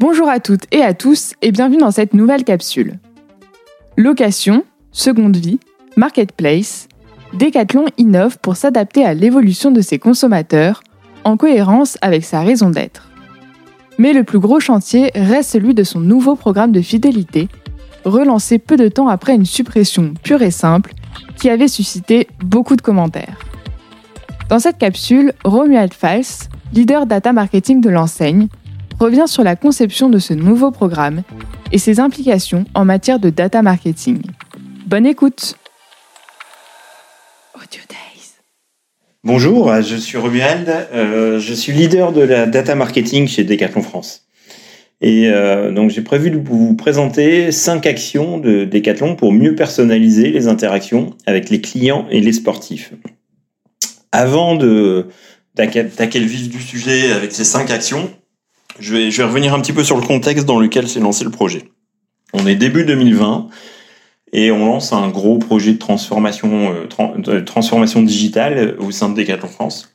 Bonjour à toutes et à tous et bienvenue dans cette nouvelle capsule. Location, seconde vie, marketplace, Decathlon innove pour s'adapter à l'évolution de ses consommateurs en cohérence avec sa raison d'être. Mais le plus gros chantier reste celui de son nouveau programme de fidélité, relancé peu de temps après une suppression pure et simple qui avait suscité beaucoup de commentaires. Dans cette capsule, Romuald Fals, leader data marketing de l'enseigne, revient sur la conception de ce nouveau programme et ses implications en matière de data marketing. Bonne écoute Audio Days. Bonjour, je suis Romuald, euh, je suis leader de la data marketing chez Decathlon France. Et euh, donc j'ai prévu de vous présenter cinq actions de Decathlon pour mieux personnaliser les interactions avec les clients et les sportifs. Avant de d'attaquer le vif du sujet avec ces cinq actions, je vais, je vais revenir un petit peu sur le contexte dans lequel s'est lancé le projet. On est début 2020 et on lance un gros projet de transformation, euh, transformation digitale au sein de Decathlon France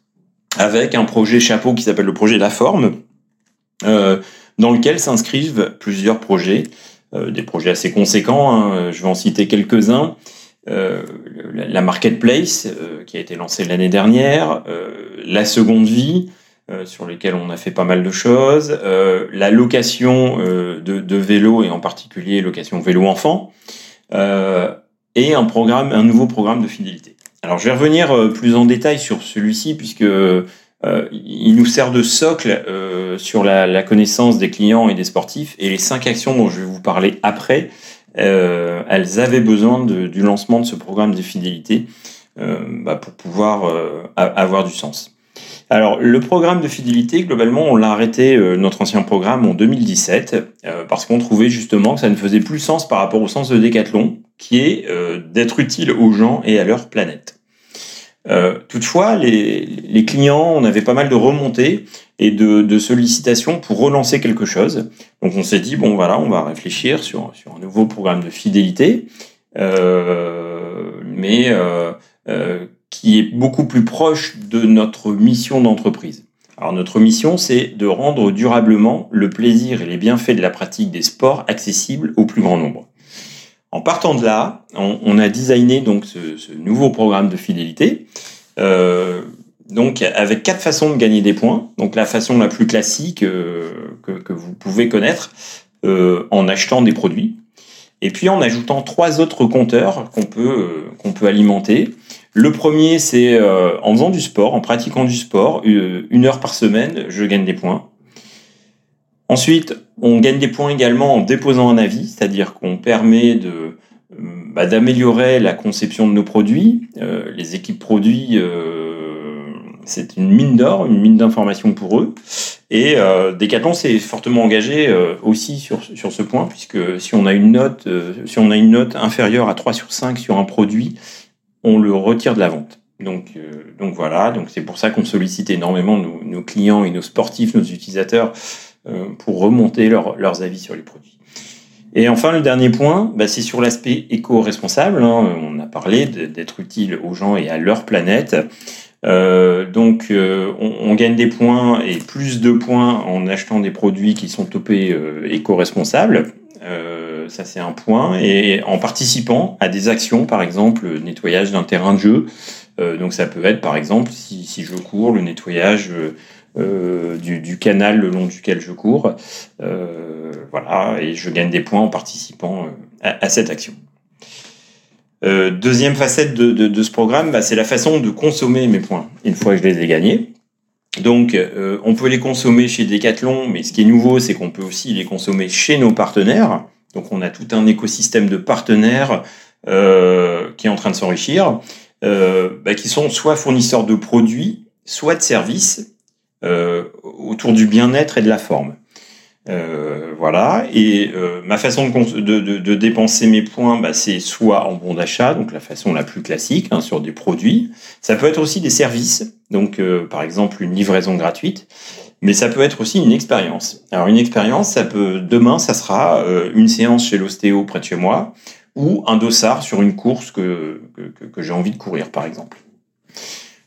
avec un projet chapeau qui s'appelle le projet La Forme, euh, dans lequel s'inscrivent plusieurs projets, euh, des projets assez conséquents. Hein, je vais en citer quelques-uns. Euh, la marketplace euh, qui a été lancée l'année dernière, euh, la seconde vie sur lesquelles on a fait pas mal de choses, la location de, de vélos et en particulier location vélo enfant, et un programme, un nouveau programme de fidélité. Alors je vais revenir plus en détail sur celui-ci puisque il nous sert de socle sur la, connaissance des clients et des sportifs et les cinq actions dont je vais vous parler après euh, elles avaient besoin du lancement de ce programme de fidélité euh, bah, pour pouvoir euh, avoir du sens. Alors, le programme de fidélité, globalement, on l'a arrêté, notre ancien programme, en 2017, parce qu'on trouvait justement que ça ne faisait plus sens par rapport au sens de Décathlon, qui est d'être utile aux gens et à leur planète. Euh, toutefois, les, clients, on avait pas mal de remontées et de, sollicitations pour relancer quelque chose. Donc on s'est dit, bon voilà, on va réfléchir sur, un nouveau programme de fidélité, euh, mais euh, euh qui est beaucoup plus proche de notre mission d'entreprise. Alors notre mission, c'est de rendre durablement le plaisir et les bienfaits de la pratique des sports accessibles au plus grand nombre. En partant de là, on, a designé donc ce, nouveau programme de fidélité. Euh, donc avec quatre façons de gagner des points. Donc la façon la plus classique euh, que, vous pouvez connaître euh, en achetant des produits. Et puis en ajoutant trois autres compteurs qu'on peut, qu'on peut alimenter. Le premier, c'est en faisant du sport, en pratiquant du sport, une heure par semaine, je gagne des points. Ensuite, on gagne des points également en déposant un avis, c'est-à-dire qu'on permet de bah, d'améliorer la conception de nos produits. Euh, les équipes produits, euh, c'est une mine d'or, une mine d'informations pour eux. Et euh, Decathlon s'est fortement engagé euh, aussi sur, sur ce point, puisque si on a une note, si on a une note inférieure à 3 sur 5 sur un produit, on le retire de la vente. Donc, donc voilà, c'est pour ça qu'on sollicite énormément nos, clients et nos sportifs, nos utilisateurs euh, pour remonter leurs avis sur les produits. Et enfin, le dernier point, bah, c'est sur l'aspect éco-responsable. Hein. On a parlé d'être utile aux gens et à leur planète. Euh, donc, euh, on, gagne des points et plus de points en achetant des produits qui sont topés euh, éco-responsables. Euh, ça, c'est un point. Et en participant à des actions, par exemple, nettoyage d'un terrain de jeu. donc, ça peut être, par exemple, si, je cours, le nettoyage euh, du, du, canal le long duquel je cours. Euh, voilà, et je gagne des points en participant euh, à, cette action. Euh, deuxième facette de, ce programme, bah, c'est la façon de consommer mes points une fois que je les ai gagnés. Donc, euh, on peut les consommer chez Decathlon, mais ce qui est nouveau, c'est qu'on peut aussi les consommer chez nos partenaires. Donc, on a tout un écosystème de partenaires euh, qui est en train de s'enrichir, bah, qui sont soit fournisseurs de produits, soit de services, euh, autour du bien-être et de la forme. Euh, voilà. Et euh, ma façon de, dépenser mes points, bah, c'est soit en bon d'achat, donc la façon la plus classique, hein, sur des produits. Ça peut être aussi des services, donc euh, par exemple une livraison gratuite. Mais ça peut être aussi une expérience. Alors une expérience, ça peut demain, ça sera euh, une séance chez l'ostéo près de chez moi, ou un dossard sur une course que, que, j'ai envie de courir, par exemple.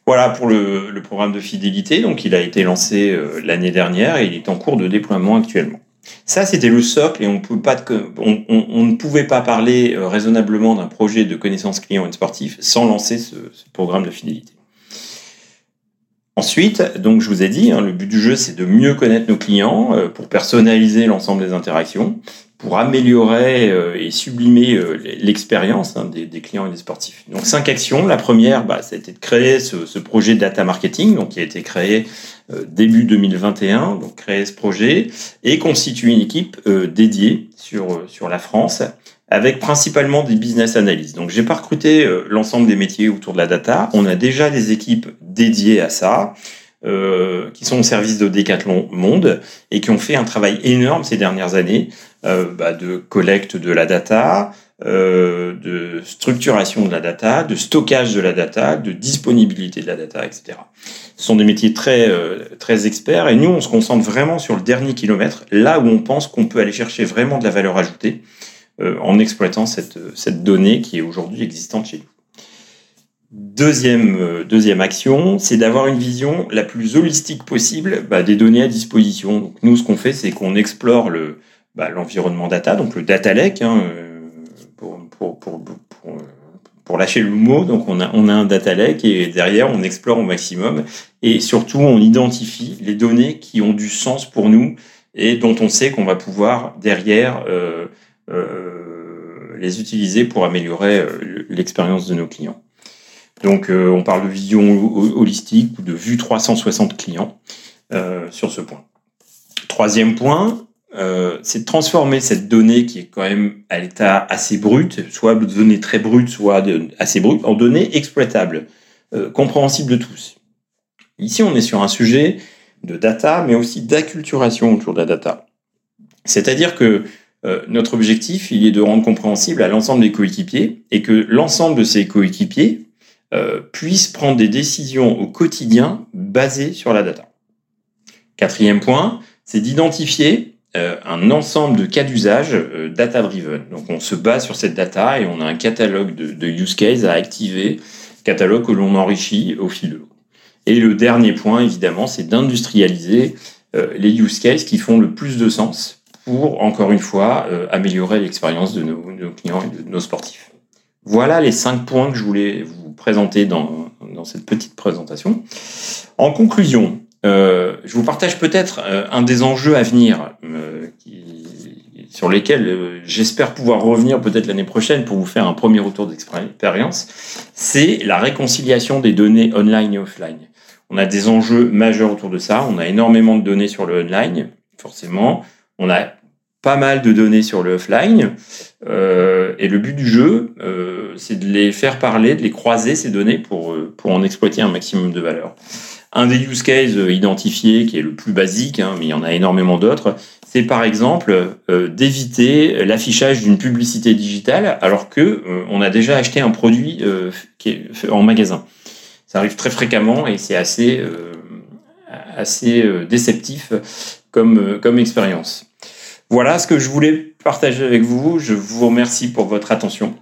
Voilà pour le, programme de fidélité. Donc, il a été lancé euh, l'année dernière et il est en cours de déploiement actuellement. Ça, c'était le socle et on, ne pouvait pas parler euh, raisonnablement d'un projet de connaissance client et sportif sans lancer ce, ce, programme de fidélité. Ensuite, donc je vous ai dit, hein, le but du jeu, c'est de mieux connaître nos clients euh, pour personnaliser l'ensemble des interactions pour améliorer euh, et sublimer euh, l'expérience hein, des, clients et des sportifs. Donc cinq actions. La première, bah, ça a été de créer ce, projet data marketing, donc qui a été créé euh, début 2021. Donc créer ce projet et constituer une équipe dédiée sur sur la France avec principalement des business analysts. Donc j'ai pas recruté l'ensemble des métiers autour de la data. On a déjà des équipes dédiées à ça. Euh, qui sont au service de Decathlon Monde et qui ont fait un travail énorme ces dernières années euh, bah, de collecte de la data, euh, de structuration de la data, de stockage de la data, de disponibilité de la data, etc. Ce sont des métiers très euh, très experts et nous on se concentre vraiment sur le dernier kilomètre, là où on pense qu'on peut aller chercher vraiment de la valeur ajoutée euh, en exploitant cette cette donnée qui est aujourd'hui existante chez nous. Deuxième, euh, deuxième action, c'est d'avoir une vision la plus holistique possible bah, des données à disposition. Donc nous, ce qu'on fait, c'est qu'on explore le bah, l'environnement data, donc le data lake, hein, euh, pour, pour, pour, pour, lâcher le mot. Donc on a, on a un data lake et derrière, on explore au maximum et surtout, on identifie les données qui ont du sens pour nous et dont on sait qu'on va pouvoir derrière euh, euh, les utiliser pour améliorer euh, l'expérience de nos clients. Donc, euh, on parle de vision holistique ou de vue 360 clients euh, sur ce point. Troisième point, euh, c'est de transformer cette donnée qui est quand même à l'état assez brut, soit de données très brutes, soit assez brutes, en données exploitables, compréhensibles de tous. Ici, on est sur un sujet de data, mais aussi d'acculturation autour de la data. C'est-à-dire que notre objectif, il est de rendre compréhensible à l'ensemble des coéquipiers et que l'ensemble de ces coéquipiers euh, puissent prendre des décisions au quotidien basées sur la data. Quatrième point, c'est d'identifier euh, un ensemble de cas d'usage euh, data-driven. Donc on se base sur cette data et on a un catalogue de, de use cases à activer, catalogue que l'on enrichit au fil de l'eau. Et le dernier point, évidemment, c'est d'industrialiser les use cases qui font le plus de sens pour, encore une fois, améliorer l'expérience de nos, clients et de nos sportifs. Voilà les cinq points que je voulais vous présenté dans, dans cette petite présentation. En conclusion, euh, je vous partage peut-être euh, un des enjeux à venir euh, sur lesquels euh, j'espère pouvoir revenir peut-être l'année prochaine pour vous faire un premier retour d'expérience. C'est la réconciliation des données online et offline. On a des enjeux majeurs autour de ça. On a énormément de données sur le online, forcément. On a pas mal de données sur le offline. Euh, et le but du jeu, euh, c'est de les faire parler, de les croiser, ces données, pour, euh, pour en exploiter un maximum de valeur. Un des use cases identifiés, qui est le plus basique, hein, mais il y en a énormément d'autres, c'est par exemple d'éviter l'affichage d'une publicité digitale alors que on a déjà acheté un produit en magasin. Ça arrive très fréquemment et c'est assez, assez déceptif comme, comme expérience. Voilà ce que je voulais partager avec vous. Je vous remercie pour votre attention.